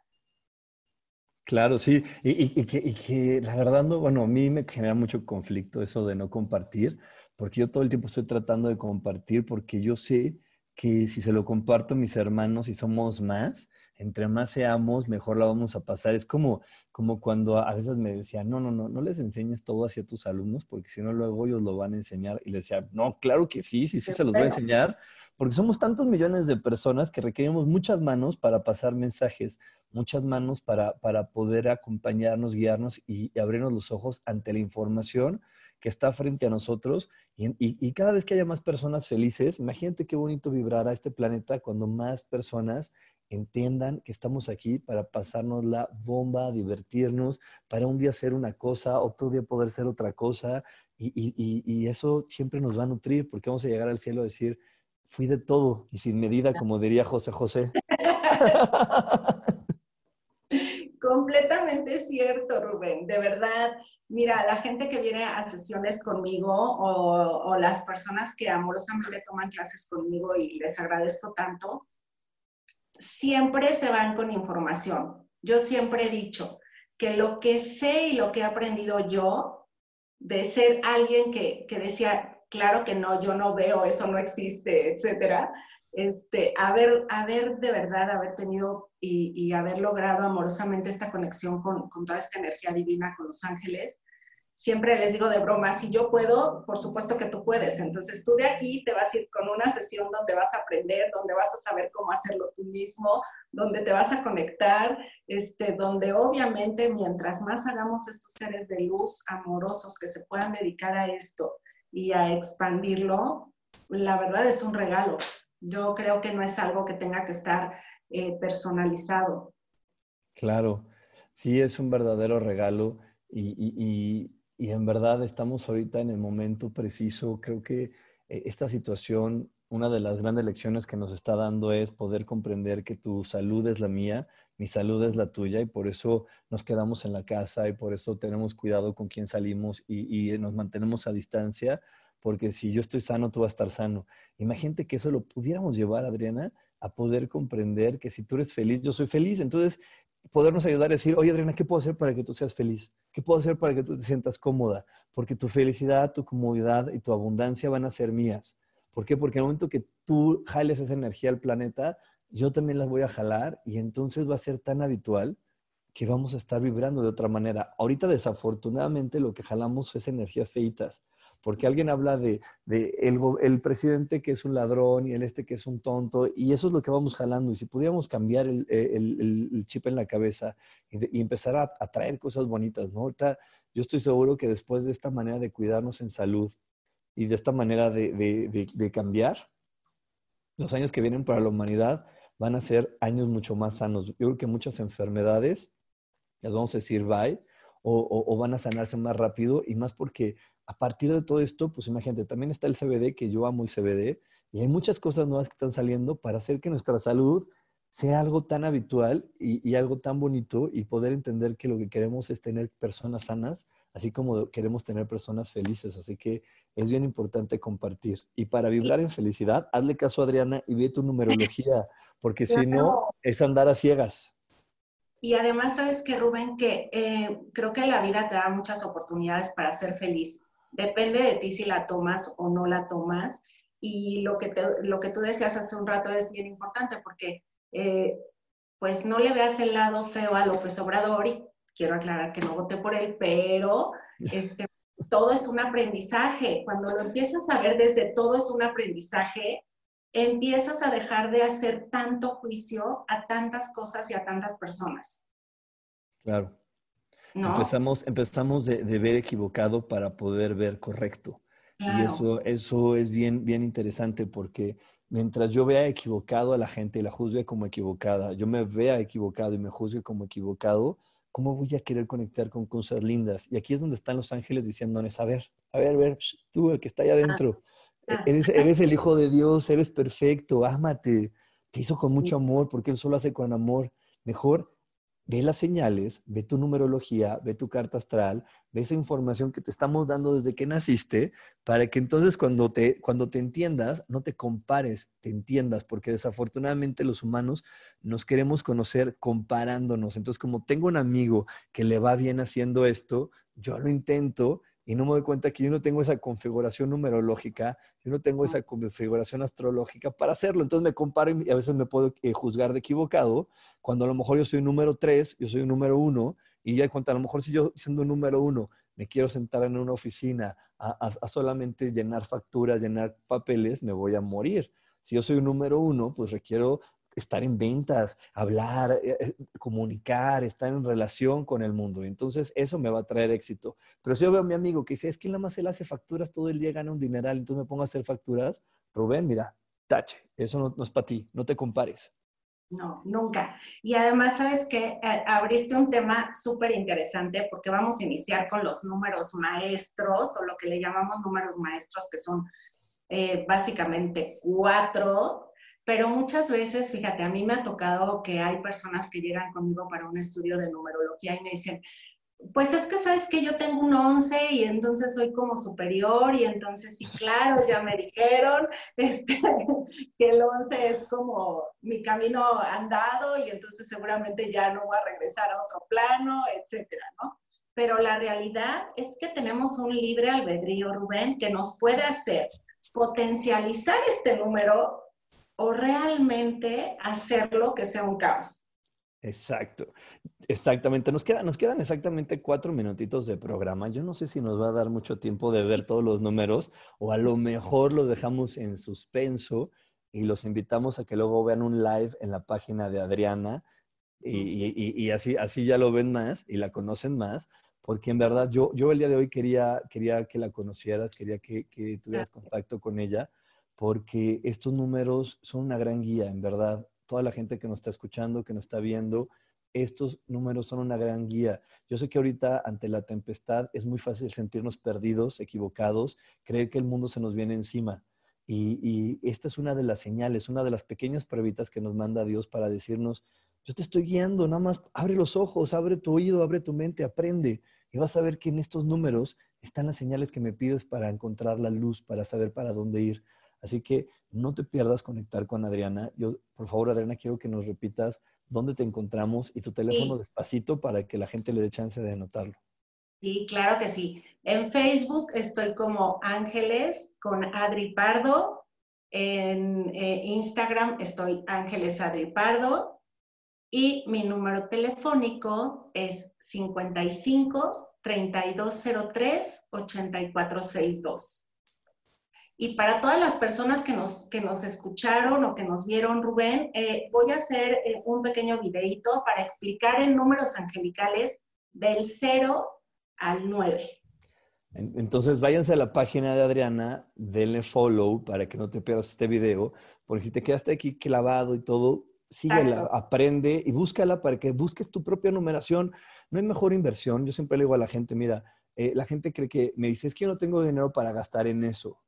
Claro, sí, y, que, la verdad, bueno, a mí me genera mucho conflicto eso de no compartir, porque yo todo el tiempo estoy tratando de compartir, porque yo sé que si se lo comparto a mis hermanos y somos más, entre más seamos, mejor la vamos a pasar. Es como, como cuando a veces me decían, no, no, no, no les enseñes todo hacia tus alumnos, porque si no, luego ellos lo van a enseñar. Y les decía, no, claro que sí, sí, sí se los voy a enseñar, porque somos tantos millones de personas que requerimos muchas manos para pasar mensajes, muchas manos para, para poder acompañarnos, guiarnos y, abrirnos los ojos ante la información que está frente a nosotros y, y, cada vez que haya más personas felices, imagínate qué bonito vibrará este planeta cuando más personas entiendan que estamos aquí para pasarnos la bomba, divertirnos, para un día hacer una cosa, otro día poder ser otra cosa, y, eso siempre nos va a nutrir, porque vamos a llegar al cielo a decir, fui de todo y sin medida, como diría José José. Completamente cierto, Rubén, de verdad. Mira, la gente que viene a sesiones conmigo o las personas que amorosamente toman clases conmigo y les agradezco tanto, siempre se van con información. Yo siempre he dicho que lo que sé y lo que he aprendido yo, de ser alguien que, decía, claro que no, yo no veo, eso no existe, etcétera, este, haber, haber de verdad, haber tenido y, haber logrado amorosamente esta conexión con, con, toda esta energía divina, con los ángeles, siempre les digo de broma, si yo puedo, por supuesto que tú puedes. Entonces tú de aquí te vas a ir con una sesión donde vas a aprender, donde vas a saber cómo hacerlo tú mismo, donde te vas a conectar, este, donde obviamente mientras más hagamos estos seres de luz amorosos que se puedan dedicar a esto y a expandirlo, la verdad es un regalo. Yo creo que no es algo que tenga que estar eh, personalizado. Claro, sí es un verdadero regalo y en verdad estamos ahorita en el momento preciso. Creo que eh, esta situación, una de las grandes lecciones que nos está dando es poder comprender que tu salud es la mía, mi salud es la tuya y por eso nos quedamos en la casa y por eso tenemos cuidado con quién salimos y, y nos mantenemos a distancia, porque si yo estoy sano, tú vas a estar sano. Imagínate que eso lo pudiéramos llevar, Adriana, a poder comprender que si tú eres feliz, yo soy feliz. Entonces, podernos ayudar a decir, oye Adriana, ¿qué puedo hacer para que tú seas feliz? ¿Qué puedo hacer para que tú te sientas cómoda? Porque tu felicidad, tu comodidad y tu abundancia van a ser mías. ¿Por qué? Porque en el momento que tú jales esa energía al planeta, yo también las voy a jalar y entonces va a ser tan habitual que vamos a estar vibrando de otra manera. Ahorita desafortunadamente lo que jalamos es energías feitas, porque alguien habla de, el, presidente que es un ladrón y el este que es un tonto, y eso es lo que vamos jalando. Y si pudiéramos cambiar el, chip en la cabeza y, empezar a, a, traer cosas bonitas, ¿no? Ahorita yo estoy seguro que después de esta manera de cuidarnos en salud y de esta manera de cambiar, los años que vienen para la humanidad van a ser años mucho más sanos. Yo creo que muchas enfermedades las vamos a decir bye o, van a sanarse más rápido y más porque a partir de todo esto, pues imagínate, también está el CBD, que yo amo el CBD, y hay muchas cosas nuevas que están saliendo para hacer que nuestra salud sea algo tan habitual y, y, algo tan bonito y poder entender que lo que queremos es tener personas sanas, así como queremos tener personas felices. Así que es bien importante compartir. Y para vibrar en felicidad, hazle caso a Adriana y ve tu numerología, porque si no, es andar a ciegas. Y además, sabes que Rubén, que eh, creo que la vida te da muchas oportunidades para ser feliz. Depende de ti si la tomas o no la tomas. Y lo que, lo que tú decías hace un rato es bien importante porque, eh, pues, no le veas el lado feo a López Obrador y quiero aclarar que no voté por él, pero este, todo es un aprendizaje. Cuando lo empiezas a ver desde todo es un aprendizaje, empiezas a dejar de hacer tanto juicio a tantas cosas y a tantas personas. Claro. Empezamos, empezamos de, ver equivocado para poder ver correcto. Y eso, eso es bien, bien interesante porque mientras yo vea equivocado a la gente y la juzgue como equivocada, yo me vea equivocado y me juzgue como equivocado, ¿cómo voy a querer conectar con cosas lindas? Y aquí es donde están los ángeles diciéndoles, a ver, a ver, a ver, tú, el que está allá adentro, Ah. Eres, eres, el hijo de Dios, eres perfecto, ámate. Te hizo con mucho amor porque Él solo hace con amor. Mejor ve las señales, ve tu numerología, ve tu carta astral, ve esa información que te estamos dando desde que naciste, para que entonces cuando te, cuando te entiendas, no te compares, te entiendas, porque desafortunadamente los humanos nos queremos conocer comparándonos. Entonces, como tengo un amigo que le va bien haciendo esto, yo lo intento y no me doy cuenta que yo no tengo esa configuración numerológica, yo no tengo esa configuración astrológica para hacerlo. Entonces me comparo y a veces me puedo eh, juzgar de equivocado, cuando a lo mejor yo soy número 3, yo soy un número 1, y ya cuenta, a lo mejor si yo siendo número 1 me quiero sentar en una oficina a solamente llenar facturas, llenar papeles, me voy a morir. Si yo soy un número uno, pues requiero estar en ventas, hablar, eh, eh, comunicar, estar en relación con el mundo. Entonces, eso me va a traer éxito. Pero si yo veo a mi amigo que dice, es que nada más él hace facturas todo el día, gana un dineral, entonces me pongo a hacer facturas, Rubén, mira, tache, eso no, es para ti, no te compares. No, nunca. Y además, sabes que eh, abriste un tema súper interesante porque vamos a iniciar con los números maestros o lo que le llamamos números maestros, que son básicamente cuatro pero muchas veces, fíjate, a mí me ha tocado que hay personas que llegan conmigo para un estudio de numerología y me dicen, pues es que sabes que yo tengo un 11 y entonces soy como superior y entonces sí, claro, ya me dijeron este, que el 11 es como mi camino andado y entonces seguramente ya no voy a regresar a otro plano, etcétera, ¿no? Pero la realidad es que tenemos un libre albedrío, Rubén, que nos puede hacer potencializar este número o realmente hacerlo que sea un caos. Exacto, exactamente. Nos, queda, nos quedan exactamente cuatro minutitos de programa. Yo no sé si nos va a dar mucho tiempo de ver todos los números o a lo mejor los dejamos en suspenso y los invitamos a que luego vean un live en la página de Adriana y, así, así ya lo ven más y la conocen más, porque en verdad yo, yo el día de hoy quería, quería que la conocieras, quería que, que tuvieras contacto con ella porque estos números son una gran guía, en verdad. Toda la gente que nos está escuchando, que nos está viendo, estos números son una gran guía. Yo sé que ahorita ante la tempestad es muy fácil sentirnos perdidos, equivocados, creer que el mundo se nos viene encima. Y, esta es una de las señales, una de las pequeñas pruebitas que nos manda Dios para decirnos, yo te estoy guiando, nada más abre los ojos, abre tu oído, abre tu mente, aprende. Y vas a ver que en estos números están las señales que me pides para encontrar la luz, para saber para dónde ir. Así que no te pierdas conectar con Adriana. Yo, por favor, Adriana, quiero que nos repitas dónde te encontramos y tu teléfono despacito para que la gente le dé chance de anotarlo. Sí, claro que sí. En Facebook estoy como Ángeles con Adri Pardo. En eh, Instagram estoy Ángeles Adri Pardo. Y mi número telefónico es 55 3203-8462. Y para todas las personas que nos, que nos escucharon o que nos vieron, Rubén, eh, voy a hacer eh, un pequeño videito para explicar en números angelicales del 0 al 9. Entonces váyanse a la página de Adriana, denle follow para que no te pierdas este video, porque si te quedaste aquí clavado y todo, síguela, aprende y búscala para que busques tu propia numeración. No hay mejor inversión. Yo siempre le digo a la gente, mira, eh, la gente cree que me dice, es que yo no tengo dinero para gastar en eso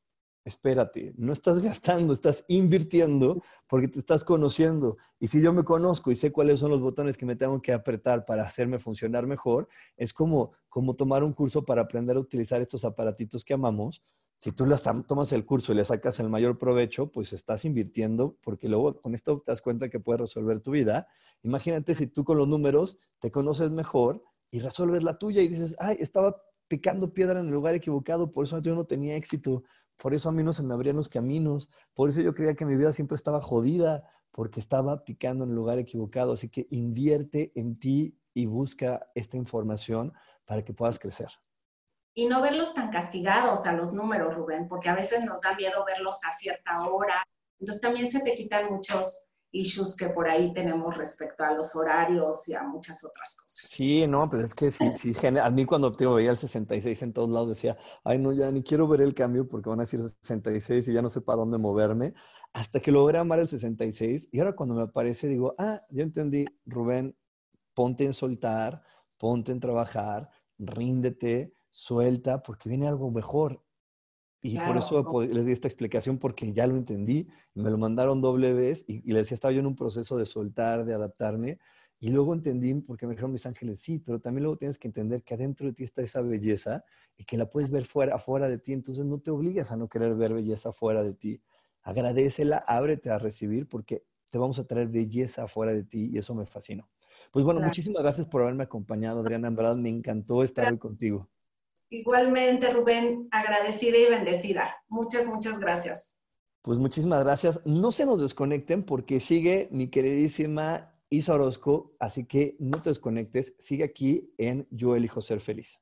espérate, no estás gastando, estás invirtiendo porque te estás conociendo. Y si yo me conozco y sé cuáles son los botones que me tengo que apretar para hacerme funcionar mejor, es como, como tomar un curso para aprender a utilizar estos aparatitos que amamos. Si tú tomas el curso y le sacas el mayor provecho, pues estás invirtiendo porque luego con esto te das cuenta que puedes resolver tu vida. Imagínate si tú con los números te conoces mejor y resuelves la tuya y dices, ay, estaba picando piedra en el lugar equivocado, por eso yo no tenía éxito por eso a mí no se me abrían los caminos, por eso yo creía que mi vida siempre estaba jodida, porque estaba picando en el lugar equivocado. Así que invierte en ti y busca esta información para que puedas crecer. Y no verlos tan castigados a los números, Rubén, porque a veces nos da miedo verlos a cierta hora. Entonces también se te quitan muchos issues que por ahí tenemos respecto a los horarios y a muchas otras cosas. Sí, no, pues es que sí, sí a mí cuando te veía el 66 en todos lados decía, ay, no, ya ni quiero ver el cambio porque van a decir 66 y ya no sé para dónde moverme, hasta que logré amar el 66 y ahora cuando me aparece digo, ah, ya entendí, Rubén, ponte en soltar, ponte en trabajar, ríndete, suelta, porque viene algo mejor. Y por eso les di esta explicación porque ya lo entendí, me lo mandaron doble vez y, y les decía, estaba yo en un proceso de soltar, de adaptarme, y luego entendí, porque me dijeron mis ángeles, sí, pero también luego tienes que entender que adentro de ti está esa belleza y que la puedes ver fuera, afuera de ti, entonces no te obligas a no querer ver belleza fuera de ti. Agradecela, ábrete a recibir porque te vamos a traer belleza afuera de ti y eso me fascinó. Pues bueno, muchísimas gracias por haberme acompañado, Adriana. En verdad me encantó estar hoy contigo. Igualmente, Rubén, agradecida y bendecida. Muchas, muchas gracias. Pues muchísimas gracias. No se nos desconecten porque sigue mi queridísima Isa Orozco, así que no te desconectes. Sigue aquí en Yo elijo ser feliz.